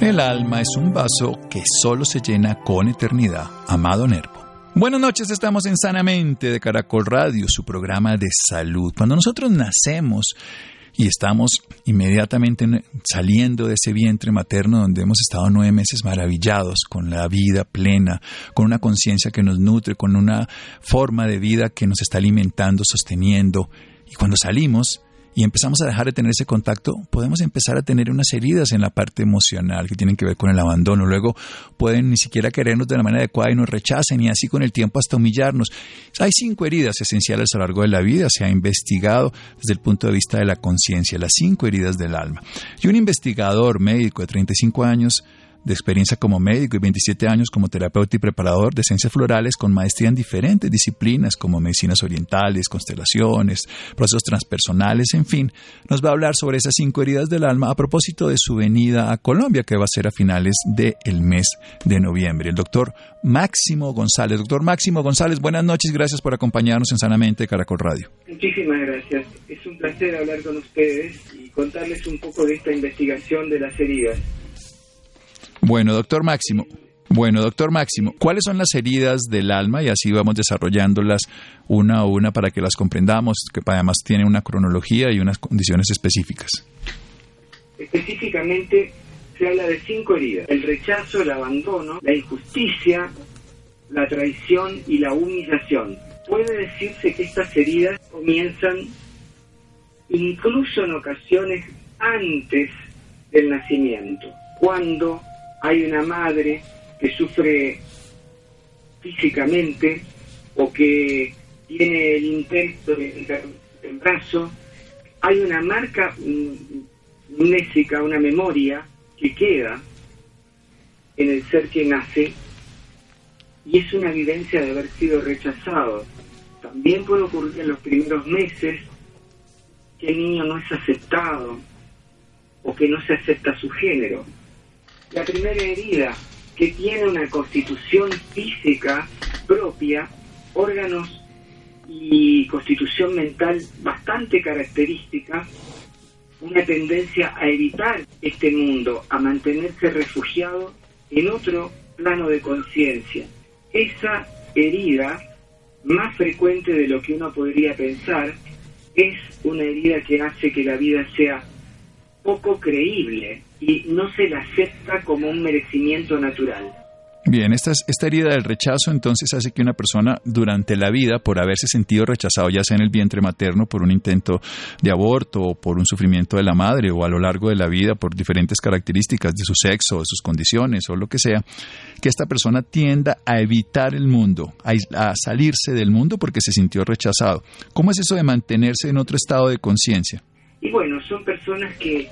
El alma es un vaso que solo se llena con eternidad. Amado Nervo. Buenas noches, estamos en Sanamente de Caracol Radio, su programa de salud. Cuando nosotros nacemos y estamos inmediatamente saliendo de ese vientre materno donde hemos estado nueve meses maravillados con la vida plena, con una conciencia que nos nutre, con una forma de vida que nos está alimentando, sosteniendo. Y cuando salimos, y empezamos a dejar de tener ese contacto, podemos empezar a tener unas heridas en la parte emocional que tienen que ver con el abandono. Luego pueden ni siquiera querernos de la manera adecuada y nos rechacen y así con el tiempo hasta humillarnos. Hay cinco heridas esenciales a lo largo de la vida. Se ha investigado desde el punto de vista de la conciencia, las cinco heridas del alma. Y un investigador médico de 35 años de experiencia como médico y 27 años como terapeuta y preparador de esencias florales con maestría en diferentes disciplinas como medicinas orientales, constelaciones, procesos transpersonales, en fin, nos va a hablar sobre esas cinco heridas del alma a propósito de su venida a Colombia que va a ser a finales del mes de noviembre. El doctor Máximo González. Doctor Máximo González, buenas noches, gracias por acompañarnos en Sanamente Caracol Radio. Muchísimas gracias. Es un placer hablar con ustedes y contarles un poco de esta investigación de las heridas. Bueno, doctor Máximo. Bueno, doctor Máximo, ¿cuáles son las heridas del alma? Y así vamos desarrollándolas una a una para que las comprendamos, que además tiene una cronología y unas condiciones específicas. Específicamente se habla de cinco heridas. El rechazo, el abandono, la injusticia, la traición y la humillación. Puede decirse que estas heridas comienzan incluso en ocasiones antes del nacimiento, cuando hay una madre que sufre físicamente o que tiene el intento del brazo, hay una marca mnésica, una memoria que queda en el ser que nace y es una evidencia de haber sido rechazado. También puede ocurrir en los primeros meses que el niño no es aceptado o que no se acepta su género la primera herida, que tiene una constitución física propia, órganos y constitución mental bastante característica, una tendencia a evitar este mundo, a mantenerse refugiado en otro plano de conciencia. Esa herida, más frecuente de lo que uno podría pensar, es una herida que hace que la vida sea poco creíble, y no se la acepta como un merecimiento natural. Bien, esta, esta herida del rechazo entonces hace que una persona durante la vida, por haberse sentido rechazado, ya sea en el vientre materno por un intento de aborto o por un sufrimiento de la madre o a lo largo de la vida por diferentes características de su sexo, de sus condiciones o lo que sea, que esta persona tienda a evitar el mundo, a, a salirse del mundo porque se sintió rechazado. ¿Cómo es eso de mantenerse en otro estado de conciencia? Y bueno, son personas que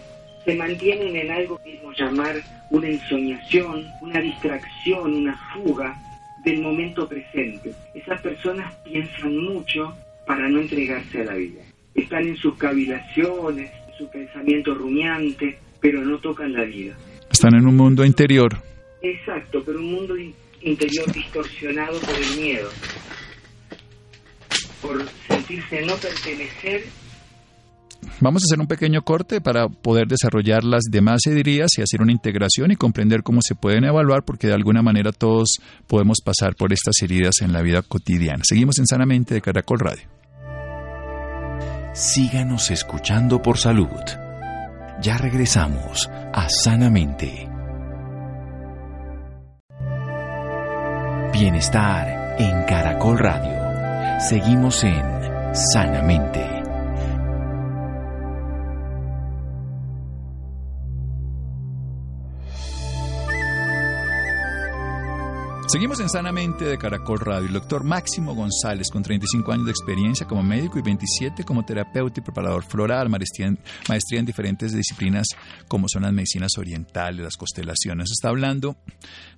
se mantienen en algo que podemos llamar una ensoñación, una distracción, una fuga del momento presente. Esas personas piensan mucho para no entregarse a la vida. están en sus cavilaciones, en su pensamiento rumiante, pero no tocan la vida. Están en un mundo interior. Exacto, pero un mundo interior distorsionado por el miedo, por sentirse no pertenecer Vamos a hacer un pequeño corte para poder desarrollar las demás heridas y hacer una integración y comprender cómo se pueden evaluar, porque de alguna manera todos podemos pasar por estas heridas en la vida cotidiana. Seguimos en Sanamente de Caracol Radio. Síganos escuchando por salud. Ya regresamos a Sanamente. Bienestar en Caracol Radio. Seguimos en Sanamente. Seguimos en Sanamente de Caracol Radio. El doctor Máximo González, con 35 años de experiencia como médico y 27 como terapeuta y preparador floral, maestría en, maestría en diferentes disciplinas como son las medicinas orientales, las constelaciones. Está hablando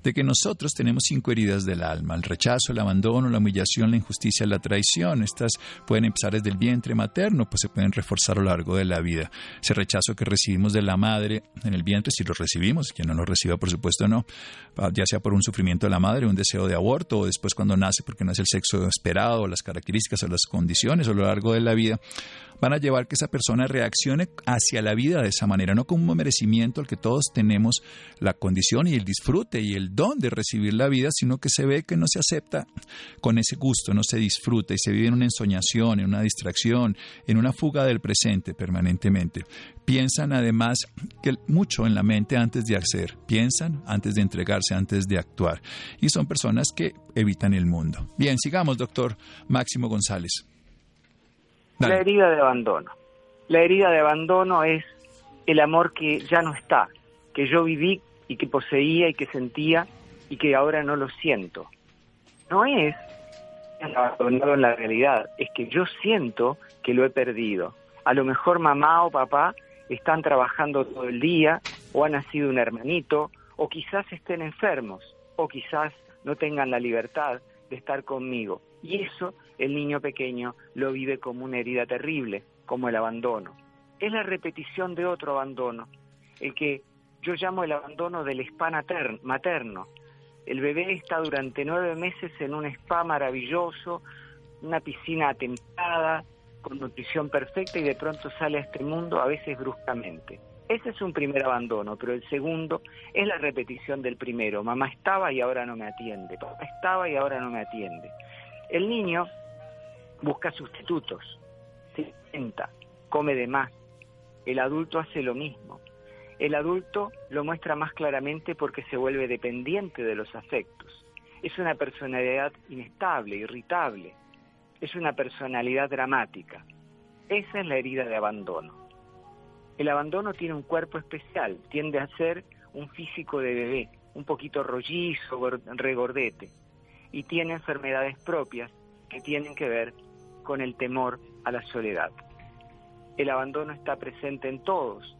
de que nosotros tenemos cinco heridas del alma: el rechazo, el abandono, la humillación, la injusticia, la traición. Estas pueden empezar desde el vientre materno, pues se pueden reforzar a lo largo de la vida. Ese rechazo que recibimos de la madre en el vientre, si lo recibimos, quien no lo reciba, por supuesto, no, ya sea por un sufrimiento de la madre, un deseo de aborto, o después cuando nace porque no es el sexo esperado, o las características o las condiciones a lo largo de la vida, van a llevar que esa persona reaccione hacia la vida de esa manera, no como un merecimiento al que todos tenemos la condición y el disfrute y el don de recibir la vida, sino que se ve que no se acepta con ese gusto, no se disfruta y se vive en una ensoñación, en una distracción, en una fuga del presente permanentemente. Piensan además que mucho en la mente antes de hacer, piensan antes de entregarse, antes de actuar. Y son personas que evitan el mundo. Bien, sigamos, doctor Máximo González. La herida de abandono. La herida de abandono es el amor que ya no está, que yo viví y que poseía y que sentía y que ahora no lo siento. No es abandonado en la realidad, es que yo siento que lo he perdido. A lo mejor mamá o papá están trabajando todo el día o ha nacido un hermanito o quizás estén enfermos o quizás no tengan la libertad de estar conmigo. Y eso el niño pequeño lo vive como una herida terrible, como el abandono. Es la repetición de otro abandono, el que yo llamo el abandono del spa materno. El bebé está durante nueve meses en un spa maravilloso, una piscina atempada, con nutrición perfecta y de pronto sale a este mundo a veces bruscamente. Ese es un primer abandono, pero el segundo es la repetición del primero. Mamá estaba y ahora no me atiende. Papá estaba y ahora no me atiende. El niño busca sustitutos, se sienta, come de más. El adulto hace lo mismo. El adulto lo muestra más claramente porque se vuelve dependiente de los afectos. Es una personalidad inestable, irritable. Es una personalidad dramática. Esa es la herida de abandono. El abandono tiene un cuerpo especial, tiende a ser un físico de bebé, un poquito rollizo, regordete, y tiene enfermedades propias que tienen que ver con el temor a la soledad. El abandono está presente en todos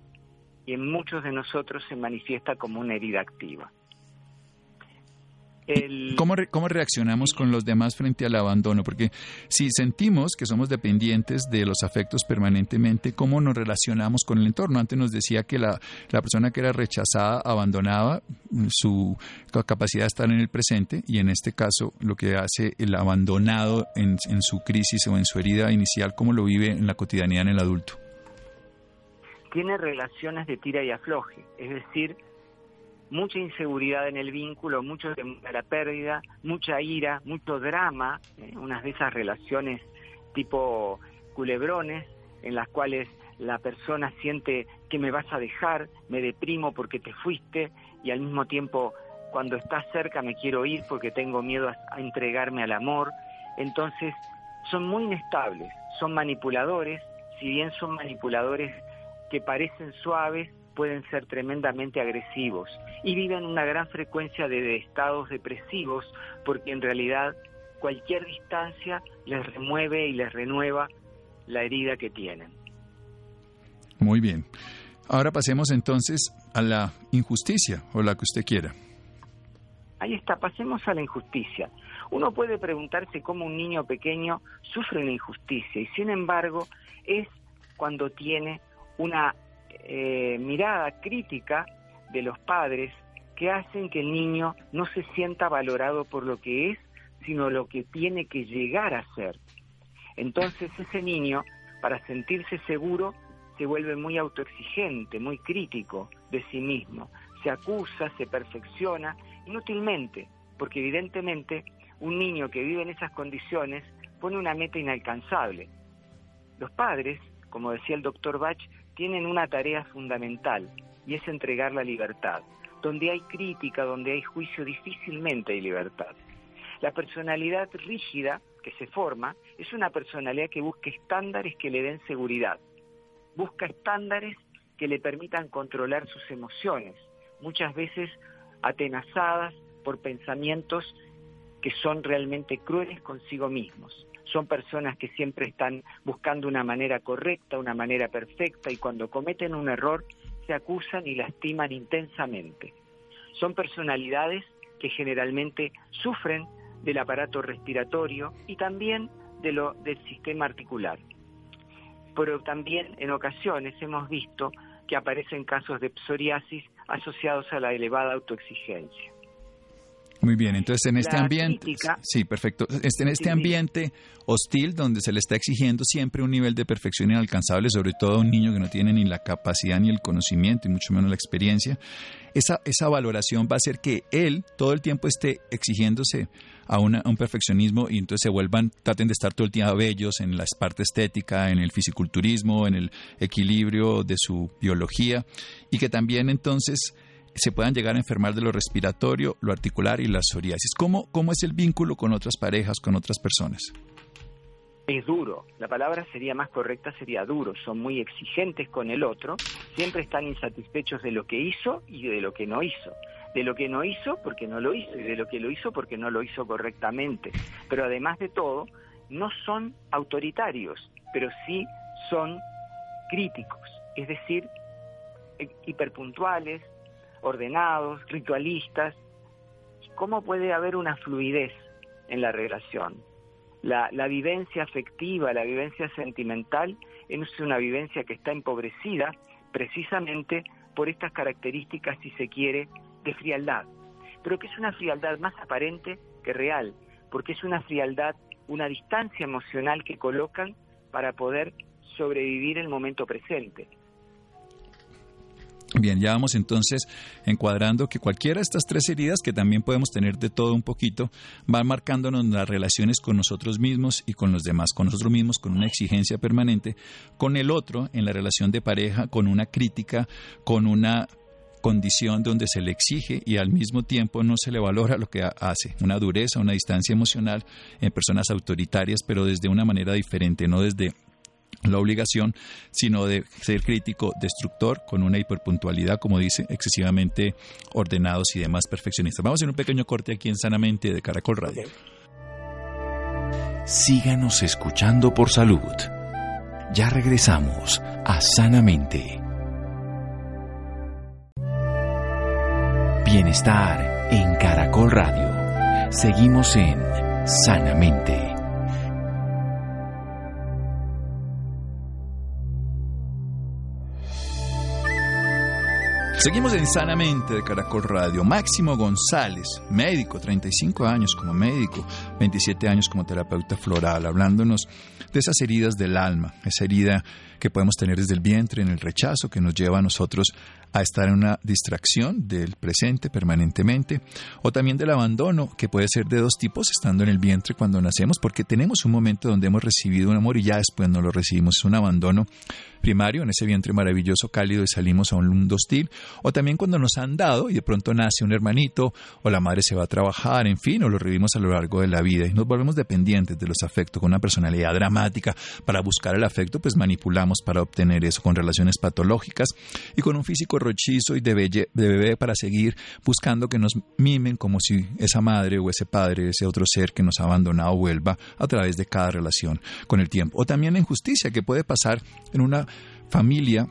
y en muchos de nosotros se manifiesta como una herida activa. ¿Cómo, ¿Cómo, reaccionamos con los demás frente al abandono? Porque si sentimos que somos dependientes de los afectos permanentemente, ¿cómo nos relacionamos con el entorno? Antes nos decía que la, la persona que era rechazada abandonaba su capacidad de estar en el presente y en este caso lo que hace el abandonado en, en su crisis o en su herida inicial, ¿cómo lo vive en la cotidianidad en el adulto? Tiene relaciones de tira y afloje, es decir, mucha inseguridad en el vínculo, mucho de la pérdida, mucha ira, mucho drama, ¿eh? unas de esas relaciones tipo culebrones en las cuales la persona siente que me vas a dejar, me deprimo porque te fuiste y al mismo tiempo cuando estás cerca me quiero ir porque tengo miedo a, a entregarme al amor. Entonces son muy inestables, son manipuladores, si bien son manipuladores que parecen suaves, pueden ser tremendamente agresivos y viven una gran frecuencia de estados depresivos porque en realidad cualquier distancia les remueve y les renueva la herida que tienen. Muy bien. Ahora pasemos entonces a la injusticia o la que usted quiera. Ahí está, pasemos a la injusticia. Uno puede preguntarse cómo un niño pequeño sufre una injusticia y sin embargo es cuando tiene una eh, mirada crítica de los padres que hacen que el niño no se sienta valorado por lo que es, sino lo que tiene que llegar a ser. Entonces ese niño, para sentirse seguro, se vuelve muy autoexigente, muy crítico de sí mismo, se acusa, se perfecciona, inútilmente, porque evidentemente un niño que vive en esas condiciones pone una meta inalcanzable. Los padres, como decía el doctor Bach, tienen una tarea fundamental y es entregar la libertad. Donde hay crítica, donde hay juicio, difícilmente hay libertad. La personalidad rígida que se forma es una personalidad que busca estándares que le den seguridad, busca estándares que le permitan controlar sus emociones, muchas veces atenazadas por pensamientos que son realmente crueles consigo mismos. Son personas que siempre están buscando una manera correcta, una manera perfecta y cuando cometen un error se acusan y lastiman intensamente. Son personalidades que generalmente sufren del aparato respiratorio y también de lo del sistema articular. Pero también en ocasiones hemos visto que aparecen casos de psoriasis asociados a la elevada autoexigencia. Muy bien, entonces en este ambiente, sí, perfecto. Este, en este ambiente hostil donde se le está exigiendo siempre un nivel de perfección inalcanzable, sobre todo a un niño que no tiene ni la capacidad ni el conocimiento y mucho menos la experiencia, esa, esa valoración va a hacer que él todo el tiempo esté exigiéndose a, a un perfeccionismo y entonces se vuelvan, traten de estar todo el tiempo bellos en la parte estética, en el fisiculturismo, en el equilibrio de su biología y que también entonces se puedan llegar a enfermar de lo respiratorio, lo articular y la psoriasis. ¿Cómo, cómo es el vínculo con otras parejas, con otras personas? Es duro, la palabra sería más correcta, sería duro, son muy exigentes con el otro, siempre están insatisfechos de lo que hizo y de lo que no hizo. De lo que no hizo porque no lo hizo y de lo que lo hizo porque no lo hizo correctamente. Pero además de todo, no son autoritarios, pero sí son críticos, es decir, hiperpuntuales, ordenados, ritualistas. ¿Cómo puede haber una fluidez en la relación? La, vivencia afectiva, la vivencia sentimental, es una vivencia que está empobrecida precisamente por estas características, si se quiere, de frialdad. Pero que es una frialdad más aparente que real, porque es una frialdad, una distancia emocional que colocan para poder sobrevivir el momento presente. Bien, ya vamos entonces encuadrando que cualquiera de estas tres heridas, que también podemos tener de todo un poquito, van marcándonos las relaciones con nosotros mismos y con los demás, con nosotros mismos con una exigencia permanente, con el otro en la relación de pareja, con una crítica, con una condición donde se le exige y al mismo tiempo no se le valora lo que hace, una dureza, una distancia emocional en personas autoritarias, pero desde una manera diferente, no desde la obligación, sino de ser crítico, destructor, con una hiperpuntualidad, como dice, excesivamente ordenados y demás perfeccionistas. Vamos a hacer un pequeño corte aquí en Sanamente de Caracol Radio. Síganos escuchando por salud. Ya regresamos a Sanamente. Bienestar en Caracol Radio. Seguimos en Sanamente. Seguimos en Sanamente de Caracol Radio. Máximo González, médico, 35 años como médico, 27 años como terapeuta floral, hablándonos de esas heridas del alma, esa herida que podemos tener desde el vientre, en el rechazo, que nos lleva a nosotros a estar en una distracción del presente permanentemente, o también del abandono, que puede ser de dos tipos, estando en el vientre cuando nacemos, porque tenemos un momento donde hemos recibido un amor y ya después no lo recibimos, es un abandono primario, en ese vientre maravilloso, cálido, y salimos a un mundo hostil, o también cuando nos han dado y de pronto nace un hermanito, o la madre se va a trabajar, en fin, o lo revivimos a lo largo de la vida. Y nos volvemos dependientes de los afectos, con una personalidad dramática. Para buscar el afecto, pues manipulamos para obtener eso, con relaciones patológicas y con un físico rochizo y de, de bebé para seguir buscando que nos mimen como si esa madre o ese padre, ese otro ser que nos ha abandonado vuelva a través de cada relación con el tiempo. O también la injusticia que puede pasar en una familia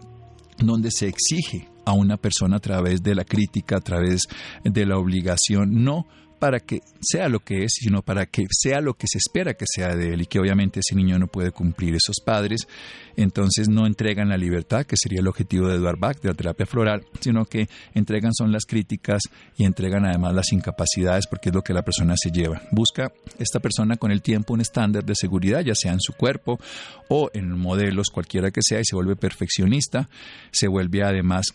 donde se exige a una persona a través de la crítica, a través de la obligación, no para que sea lo que es, sino para que sea lo que se espera que sea de él y que obviamente ese niño no puede cumplir. Esos padres entonces no entregan la libertad, que sería el objetivo de Edward Bach, de la terapia floral, sino que entregan son las críticas y entregan además las incapacidades porque es lo que la persona se lleva. Busca esta persona con el tiempo un estándar de seguridad, ya sea en su cuerpo o en modelos, cualquiera que sea, y se vuelve perfeccionista, se vuelve además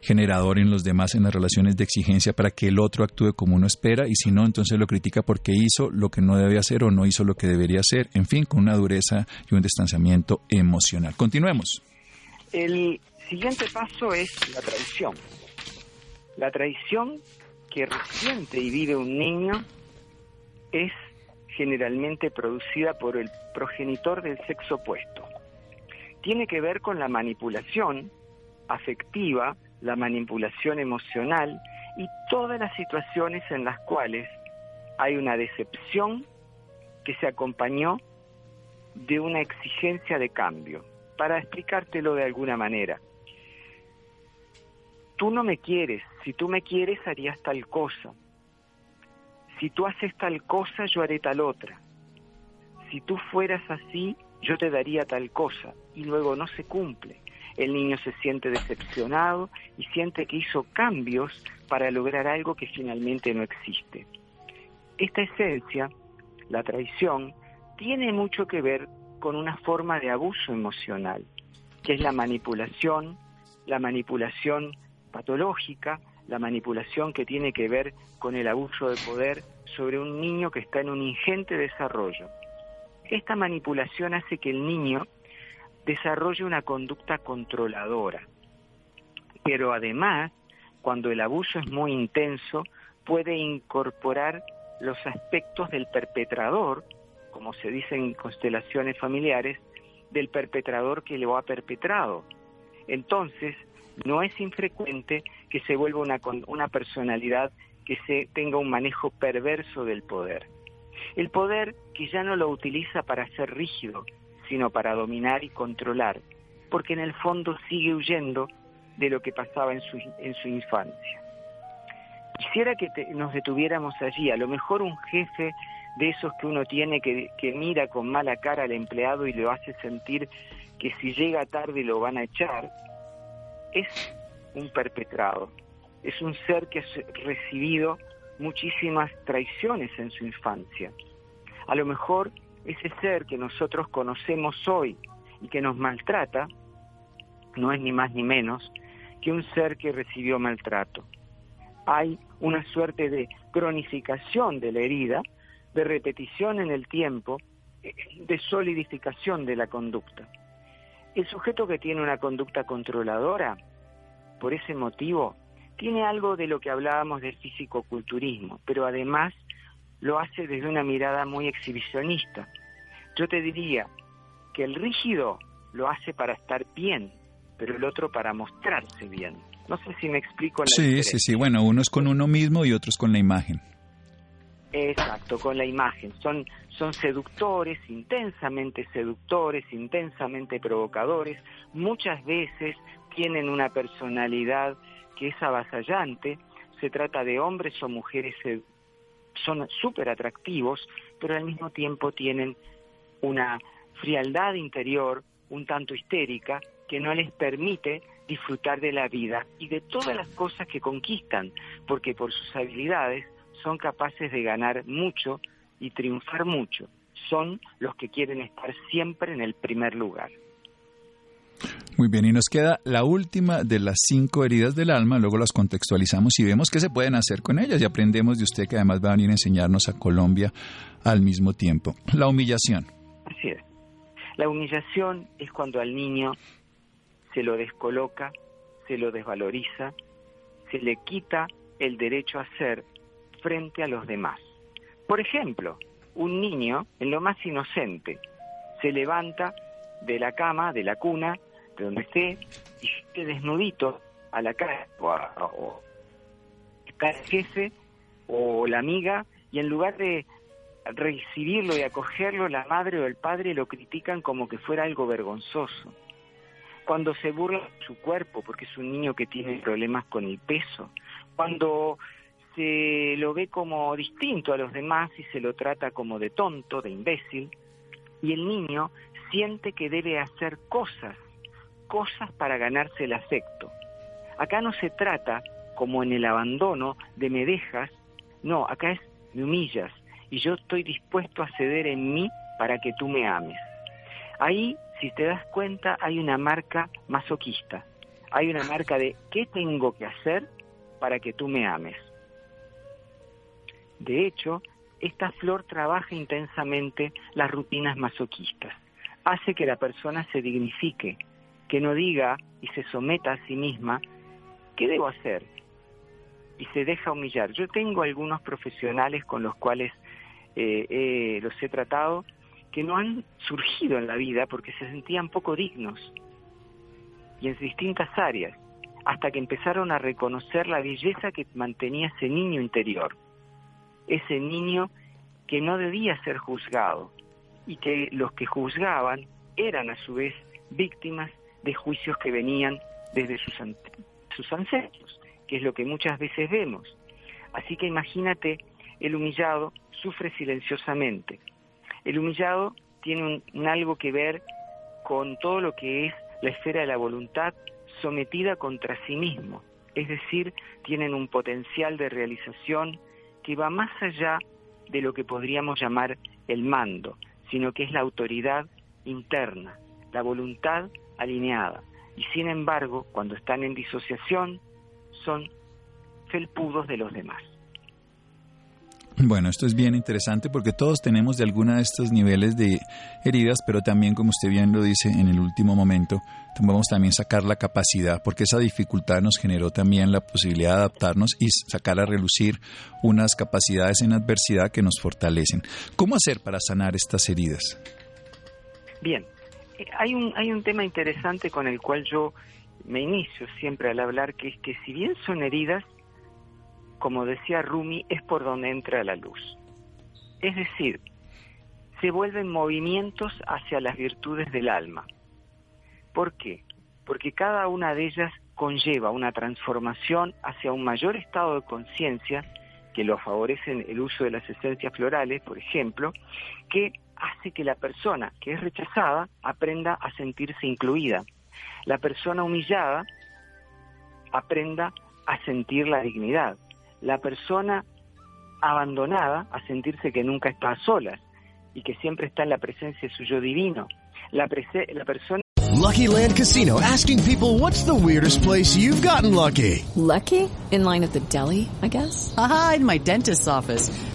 generador en los demás en las relaciones de exigencia para que el otro actúe como uno espera y si no, entonces lo critica porque hizo lo que no debe hacer o no hizo lo que debería hacer, en fin, con una dureza y un distanciamiento emocional. Continuemos. El siguiente paso es la traición. La traición que resiente y vive un niño es generalmente producida por el progenitor del sexo opuesto. Tiene que ver con la manipulación afectiva, la manipulación emocional y todas las situaciones en las cuales hay una decepción que se acompañó de una exigencia de cambio. Para explicártelo de alguna manera, tú no me quieres, si tú me quieres harías tal cosa, si tú haces tal cosa yo haré tal otra, si tú fueras así yo te daría tal cosa, y luego no se cumple. El niño se siente decepcionado y siente que hizo cambios para lograr algo que finalmente no existe. Esta esencia, la traición, tiene mucho que ver con una forma de abuso emocional, que es la manipulación, la manipulación patológica, la manipulación que tiene que ver con el abuso de poder sobre un niño que está en un ingente desarrollo. Esta manipulación hace que el niño desarrolle una conducta controladora, pero además, cuando el abuso es muy intenso, puede incorporar los aspectos del perpetrador, como se dice en constelaciones familiares, del perpetrador que lo ha perpetrado. Entonces, no es infrecuente que se vuelva una, una personalidad que se tenga un manejo perverso del poder. El poder que ya no lo utiliza para ser rígido, sino para dominar y controlar, porque en el fondo sigue huyendo de lo que pasaba en su, en su infancia. Quisiera que nos detuviéramos allí, a lo mejor un jefe de esos que uno tiene que, que mira con mala cara al empleado y lo hace sentir que si llega tarde lo van a echar, es un perpetrado, es un ser que ha recibido muchísimas traiciones en su infancia. A lo mejor ese ser que nosotros conocemos hoy y que nos maltrata, no es ni más ni menos que un ser que recibió maltrato. Hay una suerte de cronificación de la herida, de repetición en el tiempo, de solidificación de la conducta. El sujeto que tiene una conducta controladora, por ese motivo, tiene algo de lo que hablábamos del físico-culturismo, pero además lo hace desde una mirada muy exhibicionista. Yo te diría que el rígido lo hace para estar bien, pero el otro para mostrarse bien. No sé si me explico. La sí, sí, sí. Bueno, uno es con uno mismo y otro es con la imagen. Exacto, con la imagen. Son, son seductores, intensamente seductores, intensamente provocadores. Muchas veces tienen una personalidad que es avasallante. Se trata de hombres o mujeres, son súper atractivos, pero al mismo tiempo tienen una frialdad interior un tanto histérica que no les permite disfrutar de la vida y de todas las cosas que conquistan, porque por sus habilidades son capaces de ganar mucho y triunfar mucho. Son los que quieren estar siempre en el primer lugar. Muy bien, y nos queda la última de las cinco heridas del alma, luego las contextualizamos y vemos qué se pueden hacer con ellas y aprendemos de usted que además va a venir a enseñarnos a Colombia al mismo tiempo. La humillación. Así es. La humillación es cuando al niño se lo descoloca, se lo desvaloriza, se le quita el derecho a ser frente a los demás. Por ejemplo, un niño, en lo más inocente, se levanta de la cama, de la cuna, de donde esté, y esté desnudito a la cara, o, a, o jefe o la amiga, y en lugar de recibirlo y acogerlo, la madre o el padre lo critican como que fuera algo vergonzoso. Cuando se burla de su cuerpo, porque es un niño que tiene problemas con el peso. Cuando se lo ve como distinto a los demás y se lo trata como de tonto, de imbécil, y el niño siente que debe hacer cosas, cosas para ganarse el afecto. Acá no se trata, como en el abandono, de me dejas, no, acá es me humillas y yo estoy dispuesto a ceder en mí para que tú me ames. Ahí, si te das cuenta, hay una marca masoquista, hay una marca de qué tengo que hacer para que tú me ames. De hecho, esta flor trabaja intensamente las rutinas masoquistas. Hace que la persona se dignifique, que no diga y se someta a sí misma, ¿qué debo hacer? Y se deja humillar. Yo tengo algunos profesionales con los cuales eh, los he tratado que no han surgido en la vida porque se sentían poco dignos y en distintas áreas, hasta que empezaron a reconocer la belleza que mantenía ese niño interior, ese niño que no debía ser juzgado y que los que juzgaban eran a su vez víctimas de juicios que venían desde sus, sus ancestros, que es lo que muchas veces vemos. Así que imagínate, el humillado sufre silenciosamente. El humillado tiene un, algo que ver con todo lo que es la esfera de la voluntad sometida contra sí mismo. Es decir, tienen un potencial de realización que va más allá de lo que podríamos llamar el mando, sino que es la autoridad interna, la voluntad alineada. Y sin embargo, cuando están en disociación, son felpudos de los demás. Bueno, esto es bien interesante porque todos tenemos de alguna de estos niveles de heridas, pero también, como usted bien lo dice en el último momento, podemos también sacar la capacidad, porque esa dificultad nos generó también la posibilidad de adaptarnos y sacar a relucir unas capacidades en adversidad que nos fortalecen. ¿Cómo hacer para sanar estas heridas? Bien, hay un, hay un tema interesante con el cual yo me inicio siempre al hablar, que es que si bien son heridas, como decía Rumi, es por donde entra la luz. Es decir, se vuelven movimientos hacia las virtudes del alma. ¿Por qué? Porque cada una de ellas conlleva una transformación hacia un mayor estado de conciencia que lo favorecen el uso de las esencias florales, por ejemplo, que hace que la persona que es rechazada aprenda a sentirse incluida. La persona humillada aprenda a sentir la dignidad la persona abandonada a sentirse que nunca está sola y que siempre está en la presencia de su yo divino. La, la persona Lucky Land Casino asking people what's the weirdest place you've gotten lucky? Lucky? In line at the deli, I guess. Aha, in my dentist's office.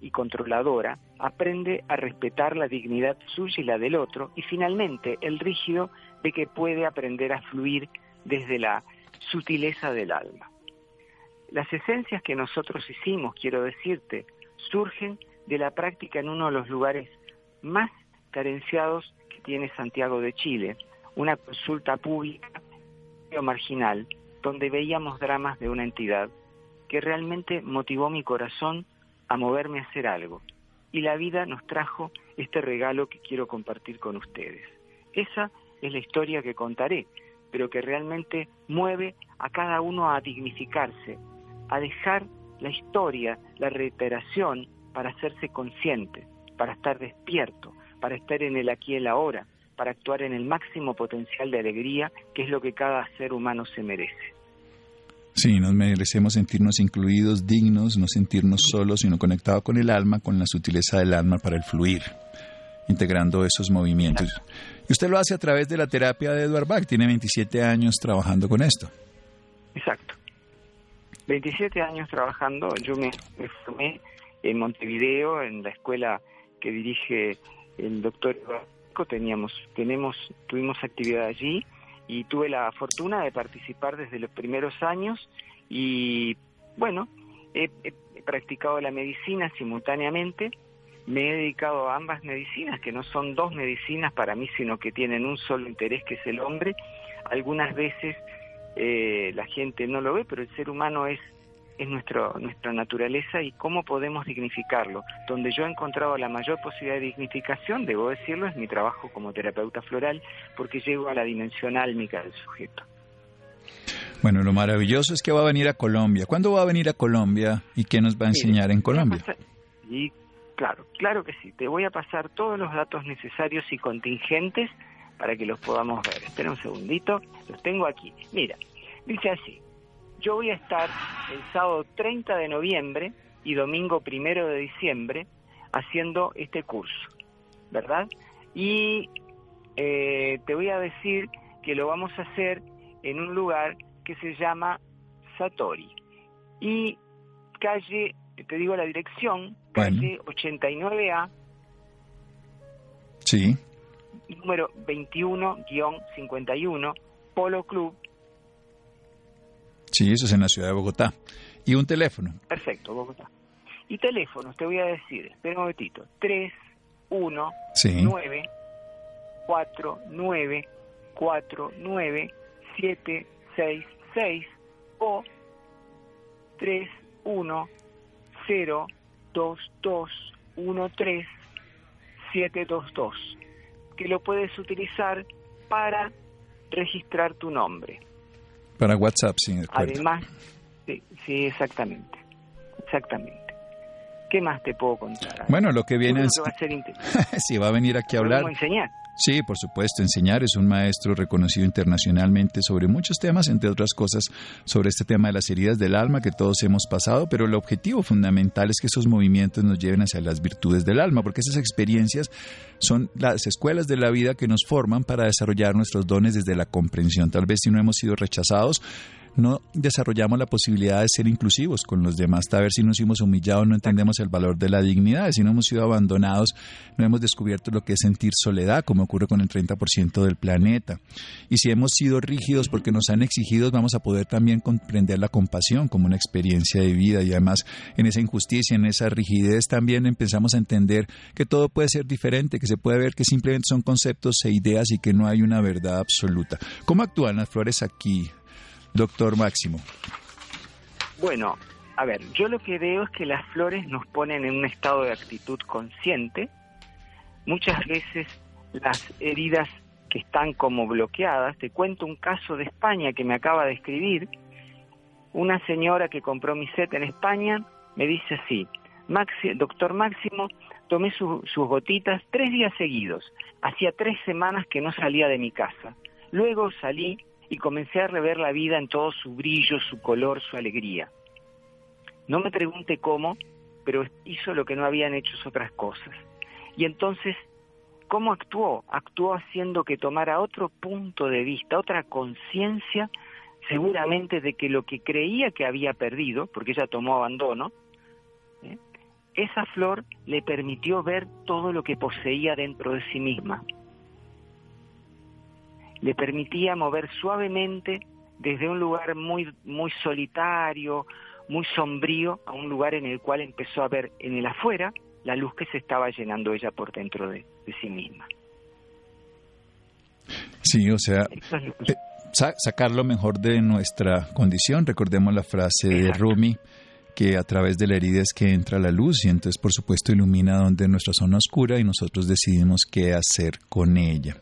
y controladora, aprende a respetar la dignidad suya y la del otro, y finalmente el rígido de que puede aprender a fluir desde la sutileza del alma. Las esencias que nosotros hicimos, quiero decirte, surgen de la práctica en uno de los lugares más carenciados que tiene Santiago de Chile, una consulta pública marginal, donde veíamos dramas de una entidad que realmente motivó mi corazón a moverme a hacer algo. Y la vida nos trajo este regalo que quiero compartir con ustedes. Esa es la historia que contaré, pero que realmente mueve a cada uno a dignificarse, a dejar la historia, la reiteración, para hacerse consciente, para estar despierto, para estar en el aquí y el ahora, para actuar en el máximo potencial de alegría, que es lo que cada ser humano se merece. Sí, nos merecemos sentirnos incluidos, dignos, no sentirnos solos, sino conectados con el alma, con la sutileza del alma para el fluir, integrando esos movimientos. Y usted lo hace a través de la terapia de Edward Bach, tiene 27 años trabajando con esto. Exacto. 27 años trabajando, yo me, formé en Montevideo, en la escuela que dirige el doctor teníamos, tenemos, tuvimos actividad allí y tuve la fortuna de participar desde los primeros años y bueno, he, practicado la medicina simultáneamente, me he dedicado a ambas medicinas, que no son dos medicinas para mí, sino que tienen un solo interés, que es el hombre. Algunas veces eh, la gente no lo ve, pero el ser humano es es nuestro, nuestra naturaleza y cómo podemos dignificarlo. Donde yo he encontrado la mayor posibilidad de dignificación, debo decirlo, es mi trabajo como terapeuta floral, porque llego a la dimensión álmica del sujeto. Bueno, lo maravilloso es que va a venir a Colombia. ¿Cuándo va a venir a Colombia y qué nos va a enseñar en Colombia? Y claro, claro que sí. Te voy a pasar todos los datos necesarios y contingentes para que los podamos ver. Espera un segundito, los tengo aquí. Mira, dice así, yo voy a estar el sábado 30 de noviembre y domingo primero de diciembre haciendo este curso, ¿verdad? Y eh, te voy a decir que lo vamos a hacer en un lugar que se llama Satori. Y calle, te digo la dirección, calle 89A. Sí. Número 21-51, Polo Club, Sí, eso es en la ciudad de Bogotá. ¿Y un teléfono? Perfecto, Bogotá. Y teléfonos, te voy a decir, espera un momentito, 3, 1, 9, 4, 9, 4, 9, 7, 6, 6 o 3, 1, 0, 2, 2, 1, 3, 7, 2, 2, que lo puedes utilizar para registrar tu nombre. Para WhatsApp, sí. Además, sí, sí, exactamente. Exactamente. ¿Qué más te puedo contar? Bueno, lo que viene es... Va a ser sí, va a venir aquí a hablar. enseñar? Sí, por supuesto, enseñar. Es un maestro reconocido internacionalmente sobre muchos temas, entre otras cosas, sobre este tema de las heridas del alma que todos hemos pasado, pero el objetivo fundamental es que esos movimientos nos lleven hacia las virtudes del alma, porque esas experiencias son las escuelas de la vida que nos forman para desarrollar nuestros dones desde la comprensión. Tal vez si no hemos sido rechazados, no desarrollamos la posibilidad de ser inclusivos con los demás. A ver si nos hemos humillado, no entendemos el valor de la dignidad. Si no hemos sido abandonados, no hemos descubierto lo que es sentir soledad, como ocurre con el 30% del planeta. Y si hemos sido rígidos porque nos han exigido, vamos a poder también comprender la compasión como una experiencia de vida. Y además, en esa injusticia, en esa rigidez, también empezamos a entender que todo puede ser diferente, que se puede ver que simplemente son conceptos e ideas y que no hay una verdad absoluta. ¿Cómo actúan las flores aquí, doctor Máximo? Bueno, a ver, yo lo que veo es que las flores nos ponen en un estado de actitud consciente. Muchas veces las heridas que están como bloqueadas, te cuento un caso de España que me acaba de escribir. Una señora que compró mi set en España me dice así, doctor Máximo, tomé sus gotitas tres días seguidos. Hacía tres semanas que no salía de mi casa. Luego salí y comencé a rever la vida en todo su brillo, su color, su alegría. No me pregunte cómo, pero hizo lo que no habían hecho otras cosas. Y entonces, ¿cómo actuó? Actuó haciendo que tomara otro punto de vista, otra conciencia, seguramente de que lo que creía que había perdido, porque ella tomó abandono, ¿eh? esa flor le permitió ver todo lo que poseía dentro de sí misma le permitía mover suavemente desde un lugar muy, muy solitario, muy sombrío, a un lugar en el cual empezó a ver en el afuera la luz que se estaba llenando ella por dentro de, sí misma. Sí, o sea, eh, sacar lo mejor de nuestra condición. Recordemos la frase de Rumi, que a través de la herida es que entra la luz y entonces por supuesto ilumina donde nuestra zona oscura y nosotros decidimos qué hacer con ella.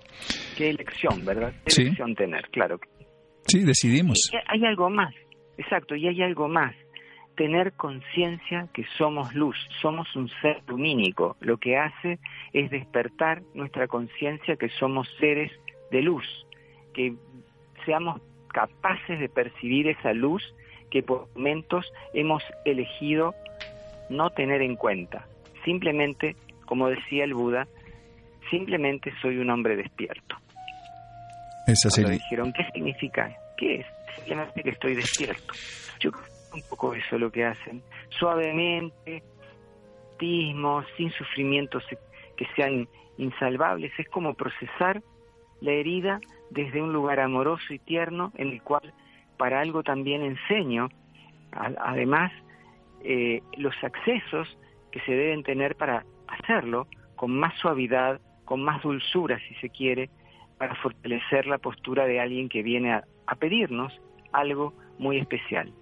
Qué elección, ¿verdad? Qué elección tener, claro. Sí, decidimos. hay algo más, exacto, y hay algo más. Tener conciencia que somos luz, somos un ser lumínico. Lo que hace es despertar nuestra conciencia que somos seres de luz, que seamos capaces de percibir esa luz que por momentos hemos elegido no tener en cuenta. Simplemente, como decía el Buda, simplemente soy un hombre despierto. Esa sería... dijeron, ¿qué significa? ¿Qué es? Simplemente que estoy despierto. Yo creo un poco eso lo que hacen. Suavemente, tismo, sin sufrimientos que sean insalvables. Es como procesar la herida desde un lugar amoroso y tierno en el cual para algo también enseño, además, eh, los accesos que se deben tener para hacerlo con más suavidad, con más dulzura, si se quiere, para fortalecer la postura de alguien que viene a, a pedirnos algo muy especial.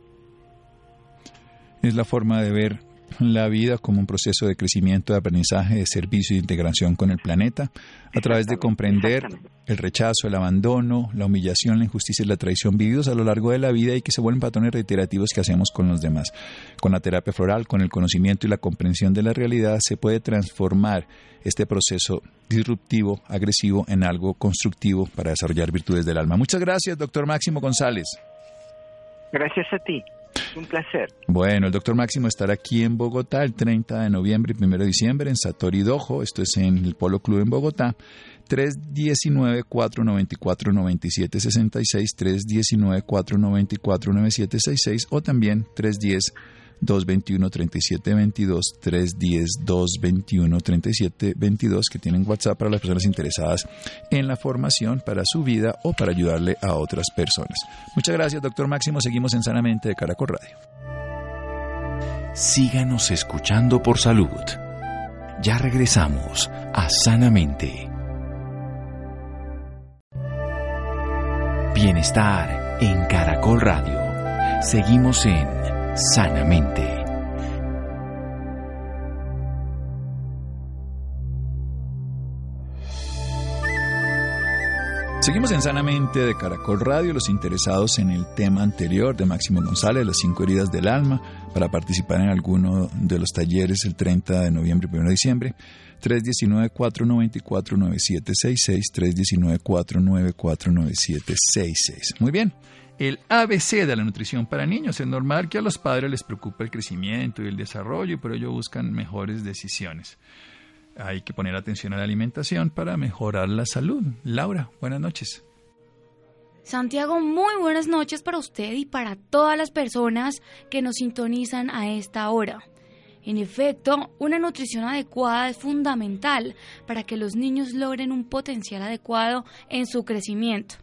Es la forma de ver la vida como un proceso de crecimiento, de aprendizaje, de servicio y de integración con el planeta, a través de comprender el rechazo, el abandono, la humillación, la injusticia y la traición vividos a lo largo de la vida y que se vuelven patrones reiterativos que hacemos con los demás. Con la terapia floral, con el conocimiento y la comprensión de la realidad, se puede transformar este proceso disruptivo, agresivo, en algo constructivo para desarrollar virtudes del alma. Muchas gracias, doctor Máximo González. Gracias a ti. Un placer. Bueno, el doctor Máximo estará aquí en Bogotá el 30 de noviembre y 1 de diciembre en Satori Dojo, esto es en el Polo Club en Bogotá, 319-494-9766, 319-494-9766 o también 310 221-3722, 310-221-3722, que tienen WhatsApp para las personas interesadas en la formación para su vida o para ayudarle a otras personas. Muchas gracias, doctor Máximo. Seguimos en Sanamente de Caracol Radio. Síganos escuchando por salud. Ya regresamos a Sanamente. Bienestar en Caracol Radio. Seguimos en Sanamente. Seguimos en Sanamente de Caracol Radio, los interesados en el tema anterior de Máximo González, las cinco heridas del alma, para participar en alguno de los talleres el 30 de noviembre y 1 de diciembre, 319-494-9766, 319-494-9766. Muy bien. El ABC de la nutrición para niños. Es normal que a los padres les preocupe el crecimiento y el desarrollo y por ello buscan mejores decisiones. Hay que poner atención a la alimentación para mejorar la salud. Laura, buenas noches. Santiago, muy buenas noches para usted y para todas las personas que nos sintonizan a esta hora. En efecto, una nutrición adecuada es fundamental para que los niños logren un potencial adecuado en su crecimiento,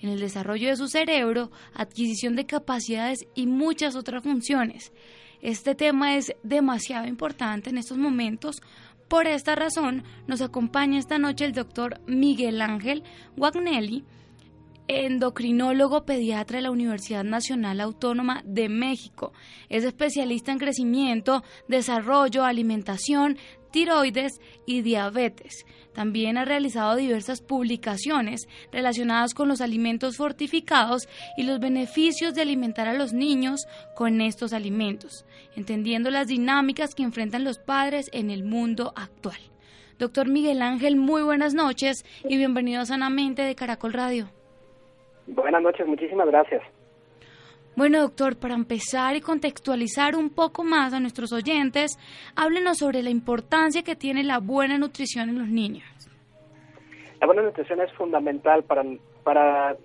en el desarrollo de su cerebro, adquisición de capacidades y muchas otras funciones. Este tema es demasiado importante en estos momentos por esta razón, nos acompaña esta noche el doctor Miguel Ángel Wagnelli, endocrinólogo pediatra de la Universidad Nacional Autónoma de México. Es especialista en crecimiento, desarrollo, alimentación, tiroides y diabetes. También ha realizado diversas publicaciones relacionadas con los alimentos fortificados y los beneficios de alimentar a los niños con estos alimentos, entendiendo las dinámicas que enfrentan los padres en el mundo actual. Doctor Miguel Ángel, muy buenas noches y bienvenido a Sanamente de Caracol Radio. Buenas noches, muchísimas gracias. Bueno, doctor, para empezar y contextualizar un poco más a nuestros oyentes, háblenos sobre la importancia que tiene la buena nutrición en los niños. La buena nutrición es fundamental para, para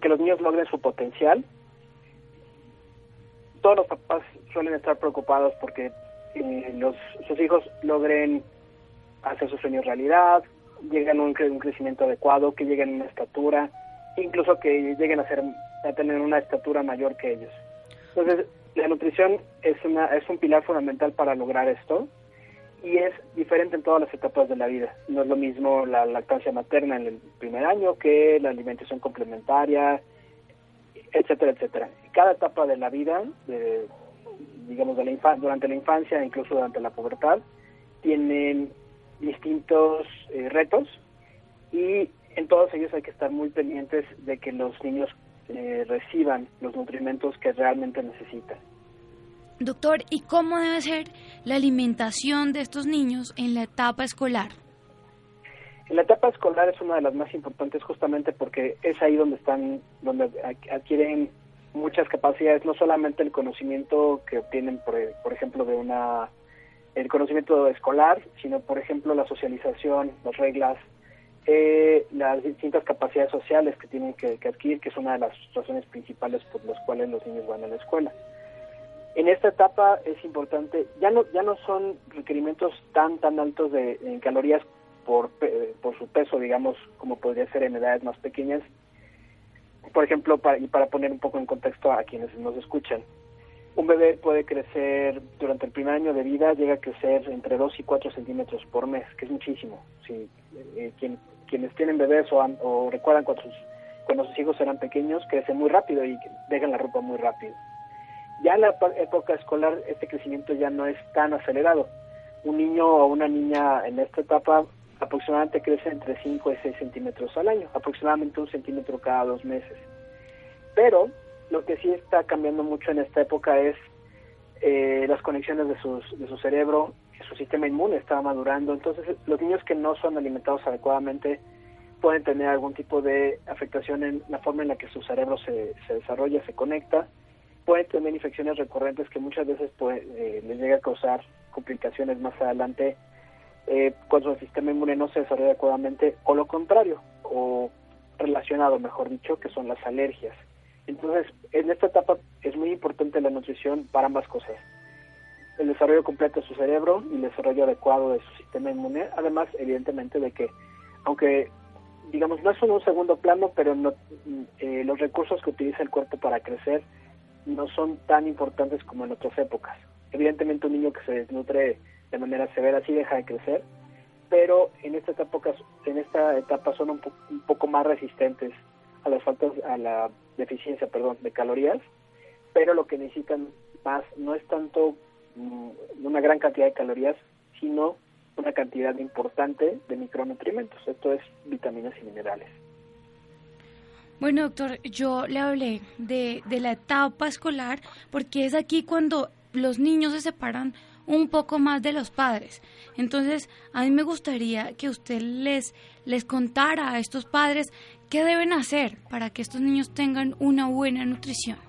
que los niños logren su potencial. Todos los papás suelen estar preocupados porque eh, los, sus hijos logren hacer sus sueños realidad, lleguen a un, un crecimiento adecuado, que lleguen a una estatura, incluso que lleguen a ser a tener una estatura mayor que ellos. Entonces, la nutrición es una es un pilar fundamental para lograr esto y es diferente en todas las etapas de la vida. No es lo mismo la lactancia materna en el primer año que la alimentación complementaria, etcétera, etcétera. Cada etapa de la vida, de, digamos de la durante la infancia, incluso durante la pubertad, tienen distintos eh, retos y en todos ellos hay que estar muy pendientes de que los niños eh, reciban los nutrimentos que realmente necesitan. Doctor, ¿y cómo debe ser la alimentación de estos niños en la etapa escolar? En la etapa escolar es una de las más importantes justamente porque es ahí donde están, donde adquieren muchas capacidades, no solamente el conocimiento que obtienen, por, por ejemplo, de una el conocimiento escolar, sino por ejemplo la socialización, las reglas, eh, las distintas capacidades sociales que tienen que, adquirir, que es una de las razones principales por las cuales los niños van a la escuela. En esta etapa es importante, ya no ya no son requerimientos tan tan altos de en calorías por, por su peso, digamos, como podría ser en edades más pequeñas. Por ejemplo, para, y para poner un poco en contexto a quienes nos escuchan, Un bebé puede crecer durante el primer año de vida, llega a crecer entre 2 y 4 centímetros por mes, que es muchísimo. Si, eh, quienes tienen bebés o, recuerdan cuando sus, cuando sus hijos eran pequeños, crecen muy rápido y dejan la ropa muy rápido. Ya en la época escolar este crecimiento ya no es tan acelerado. Un niño o una niña en esta etapa aproximadamente crece entre 5 y 6 centímetros al año, aproximadamente un centímetro cada dos meses. Pero lo que sí está cambiando mucho en esta época es eh, las conexiones de, sus, de su cerebro, su sistema inmune está madurando, entonces los niños que no son alimentados adecuadamente pueden tener algún tipo de afectación en la forma en la que su cerebro se, se desarrolla, se conecta, pueden tener infecciones recurrentes que muchas veces eh, les llega a causar complicaciones más adelante eh, cuando el sistema inmune no se desarrolla adecuadamente, o lo contrario, o relacionado, mejor dicho, que son las alergias. Entonces, en esta etapa es muy importante la nutrición para ambas cosas. El desarrollo completo de su cerebro y el desarrollo adecuado de su sistema inmune, además, evidentemente, de que, aunque, digamos, no es un segundo plano, pero no, eh, los recursos que utiliza el cuerpo para crecer no son tan importantes como en otras épocas. Evidentemente, un niño que se desnutre de manera severa sí deja de crecer, pero en esta etapa, en esta etapa son un, un poco más resistentes a las faltas, a la deficiencia, perdón, de calorías, pero lo que necesitan más no es tanto una gran cantidad de calorías, sino una cantidad importante de micronutrientes, esto es vitaminas y minerales. Bueno, doctor, yo le hablé de, de la etapa escolar porque es aquí cuando los niños se separan un poco más de los padres. Entonces, a mí me gustaría que usted les, les contara a estos padres qué deben hacer para que estos niños tengan una buena nutrición.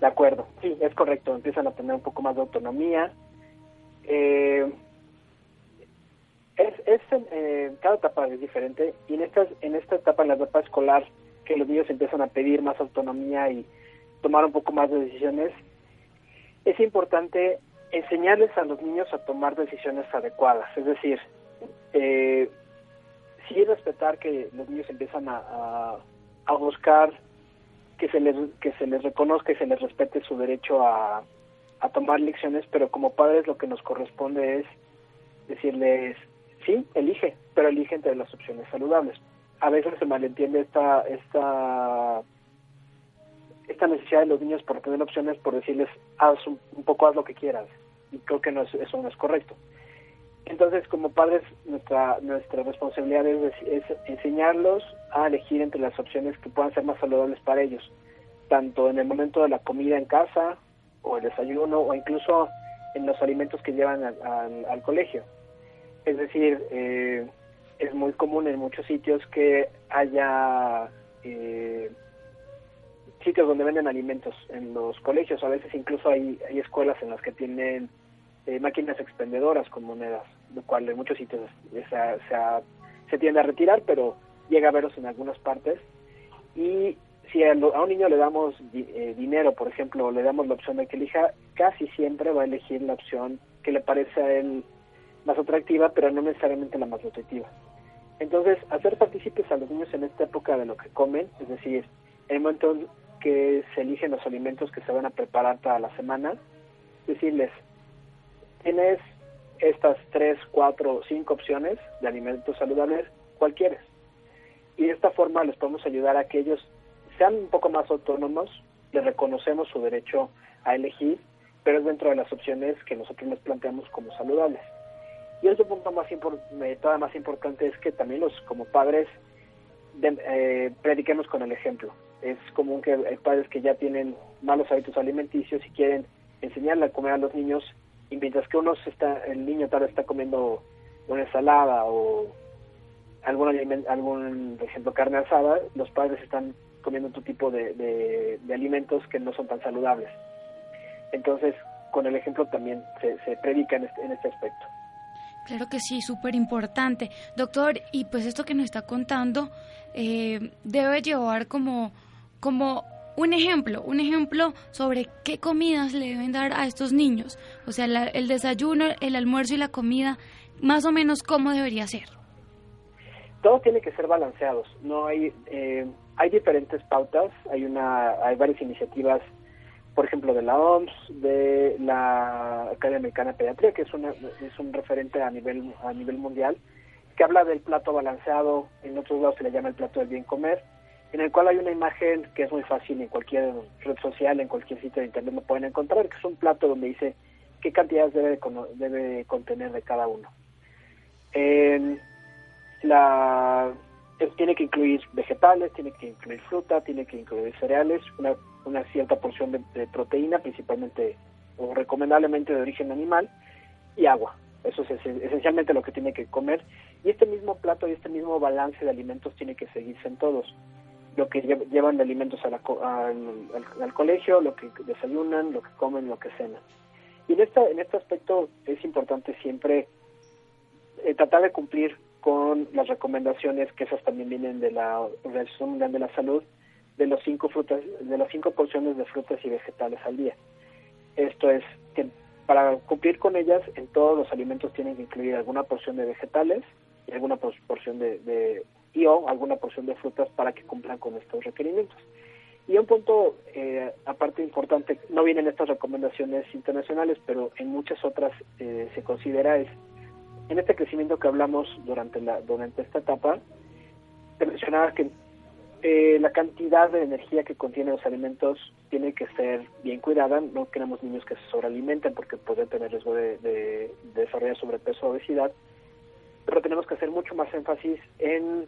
De acuerdo, sí, es correcto. Empiezan a tener un poco más de autonomía. Eh, es, es eh, cada etapa es diferente y en esta, en esta etapa, en la etapa escolar, que los niños empiezan a pedir más autonomía y tomar un poco más de decisiones, es importante enseñarles a los niños a tomar decisiones adecuadas, es decir, eh, sí respetar que los niños empiezan a, a, buscar que se les que se les reconozca y se les respete su derecho a, a tomar lecciones, pero como padres lo que nos corresponde es decirles sí, elige, pero elige entre las opciones saludables. A veces se malentiende esta esta esta necesidad de los niños por tener opciones, por decirles, haz un, poco, haz lo que quieras. Y creo que no es, eso no es correcto. Entonces, como padres, nuestra, nuestra responsabilidad es, es, enseñarlos a elegir entre las opciones que puedan ser más saludables para ellos, tanto en el momento de la comida en casa, o el desayuno, o incluso en los alimentos que llevan al, colegio. Es decir, eh, es muy común en muchos sitios que haya eh, sitios donde venden alimentos en los colegios. A veces incluso hay, hay escuelas en las que tienen eh, máquinas expendedoras con monedas, lo cual en muchos sitios se, se, se, tiende a retirar, pero llega a verlos en algunas partes. Y si a, un niño le damos eh, dinero, por ejemplo, le damos la opción de que elija, casi siempre va a elegir la opción que le parece a él más atractiva, pero no necesariamente la más nutritiva. Entonces, hacer partícipes a los niños en esta época de lo que comen, es decir, el momento que se eligen los alimentos que se van a preparar para la semana, decirles, tienes estas tres, cuatro, cinco opciones de alimentos saludables, ¿cuál quieres? Y de esta forma les podemos ayudar a que ellos sean un poco más autónomos, les reconocemos su derecho a elegir, pero es dentro de las opciones que nosotros les planteamos como saludables. Y otro punto más todavía más importante es que también los como padres eh, prediquemos con el ejemplo es común que hay padres que ya tienen malos hábitos alimenticios y quieren enseñarle a comer a los niños y mientras que uno se está, el niño tal vez está comiendo una ensalada o algún algún por ejemplo carne asada, los padres están comiendo otro tipo de, de, alimentos que no son tan saludables. Entonces, con el ejemplo también se, se predica en este, en este aspecto. Claro que sí, súper importante. Doctor, y pues esto que nos está contando eh, debe llevar como como un ejemplo, un ejemplo sobre qué comidas le deben dar a estos niños. O sea, el desayuno, el almuerzo y la comida, más o menos cómo debería ser. Todo tiene que ser balanceados. No hay, eh, hay diferentes pautas. Hay una, hay varias iniciativas por ejemplo, de la OMS, de la Academia Americana de Pediatría, que es, una, es un referente a nivel, a nivel mundial, que habla del plato balanceado, en otros lados se le llama el plato del bien comer, en el cual hay una imagen que es muy fácil en cualquier red social, en cualquier sitio de internet lo pueden encontrar, que es un plato donde dice qué cantidades debe, debe contener de cada uno. la, tiene que incluir vegetales, tiene que incluir fruta, tiene que incluir cereales, una, una cierta porción de, proteína, principalmente o recomendablemente de origen animal, y agua. Eso es esencialmente lo que tiene que comer. Y este mismo plato y este mismo balance de alimentos tiene que seguirse en todos. Lo que llevan de alimentos al, al, colegio, lo que desayunan, lo que comen, lo que cenan. Y en, esta, en este aspecto es importante siempre eh, tratar de cumplir con las recomendaciones que esas también vienen de la Organización Mundial de la Salud de los cinco frutas de las cinco porciones de frutas y vegetales al día. Esto es que para cumplir con ellas en todos los alimentos tienen que incluir alguna porción de vegetales y alguna porción de, de y alguna porción de frutas para que cumplan con estos requerimientos. Y un punto eh, aparte importante, no vienen estas recomendaciones internacionales, pero en muchas otras eh, se considera es en este crecimiento que hablamos durante, la, durante esta etapa, te mencionaba que eh, la cantidad de energía que contienen los alimentos tiene que ser bien cuidada. No queremos niños que se sobrealimenten porque pueden tener riesgo de, de desarrollar sobrepeso o obesidad. Pero tenemos que hacer mucho más énfasis en,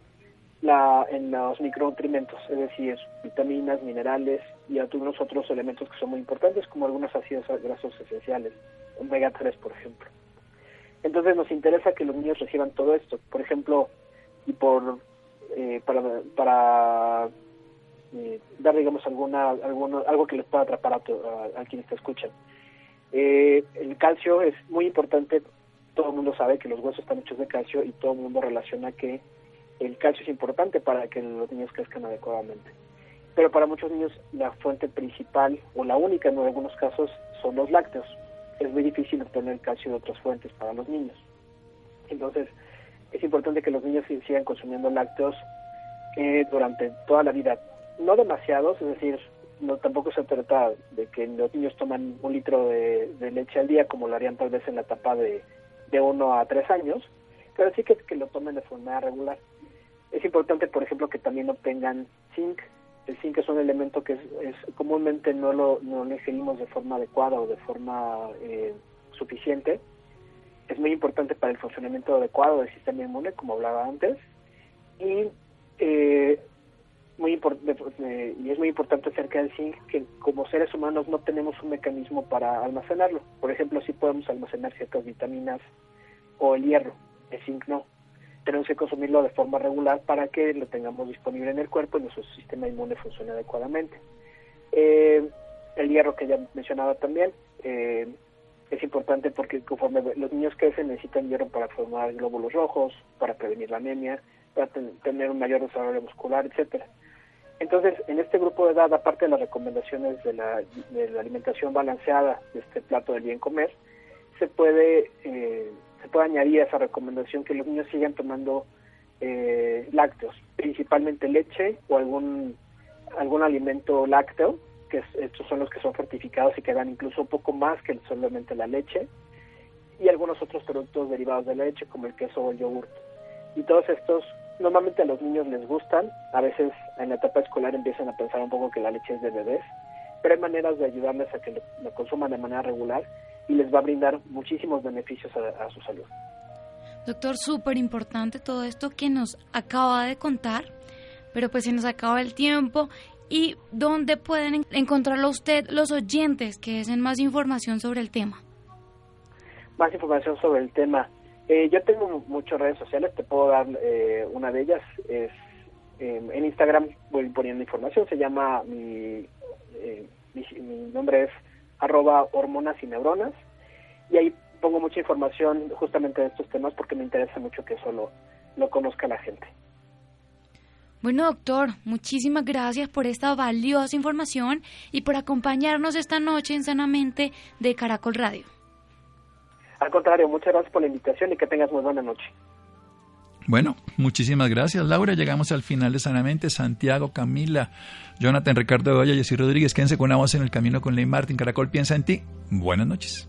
la, en los micronutrientes, es decir, vitaminas, minerales y algunos otros elementos que son muy importantes, como algunos ácidos grasos esenciales, omega 3, por ejemplo. Entonces nos interesa que los niños reciban todo esto. Por ejemplo, y por eh, para, para eh, dar, digamos, alguna, alguno, algo que les pueda atrapar a, a, quienes te escuchan. Eh, el calcio es muy importante. Todo el mundo sabe que los huesos están hechos de calcio y todo el mundo relaciona que el calcio es importante para que los niños crezcan adecuadamente. Pero para muchos niños la fuente principal o la única en algunos casos son los lácteos es muy difícil obtener calcio de otras fuentes para los niños. Entonces, es importante que los niños sigan consumiendo lácteos eh, durante toda la vida. No demasiados, es decir, no tampoco se trata de que los niños toman un litro de, leche al día como lo harían tal vez en la etapa de, de uno a tres años, pero sí que lo tomen de forma regular. Es importante, por ejemplo, que también obtengan zinc, el zinc es un elemento que es, comúnmente no lo, no ingerimos de forma adecuada o de forma eh, suficiente. Es muy importante para el funcionamiento adecuado del sistema inmune, como hablaba antes, y, eh, y es muy importante acerca del zinc que como seres humanos no tenemos un mecanismo para almacenarlo. Por ejemplo, sí podemos almacenar ciertas vitaminas o el hierro, el zinc no tenemos que consumirlo de forma regular para que lo tengamos disponible en el cuerpo y nuestro sistema inmune funcione adecuadamente. Eh, el hierro que ya mencionaba también eh, es importante porque conforme los niños crecen necesitan hierro para formar glóbulos rojos, para prevenir la anemia, para tener un mayor desarrollo muscular, etcétera. Entonces, en este grupo de edad, aparte de las recomendaciones de la, de la alimentación balanceada de este plato del bien comer, se puede eh, se puede añadir a esa recomendación que los niños sigan tomando eh, lácteos, principalmente leche o algún algún alimento lácteo, que estos son los que son fortificados y que dan incluso un poco más que solamente la leche, y algunos otros productos derivados de la leche, como el queso o el yogur. Y todos estos normalmente a los niños les gustan, a veces en la etapa escolar empiezan a pensar un poco que la leche es de bebés, pero hay maneras de ayudarles a que lo consuman de manera regular y les va a brindar muchísimos beneficios a, su salud. Doctor, súper importante todo esto que nos acaba de contar, pero pues se nos acaba el tiempo. ¿Y dónde pueden encontrarlo usted, los oyentes, que deseen más información sobre el tema? Más información sobre el tema. Eh, yo tengo muchas redes sociales, te puedo dar eh, una de ellas. es em, En Instagram voy poniendo información, se llama, mi, eh, mi nombre es arroba hormonas y neuronas, y ahí pongo mucha información justamente de estos temas porque me interesa mucho que eso lo, lo conozca la gente. Bueno, doctor, muchísimas gracias por esta valiosa información y por acompañarnos esta noche en Sanamente de Caracol Radio. Al contrario, muchas gracias por la invitación y que tengas muy buena noche. Bueno, muchísimas gracias, Laura. Llegamos al final de Sanamente. Santiago, Camila, Jonathan, Ricardo Bedoya, Jessy Rodríguez. Quédense con una voz en el camino con Ley Martin. Caracol piensa en ti. Buenas noches.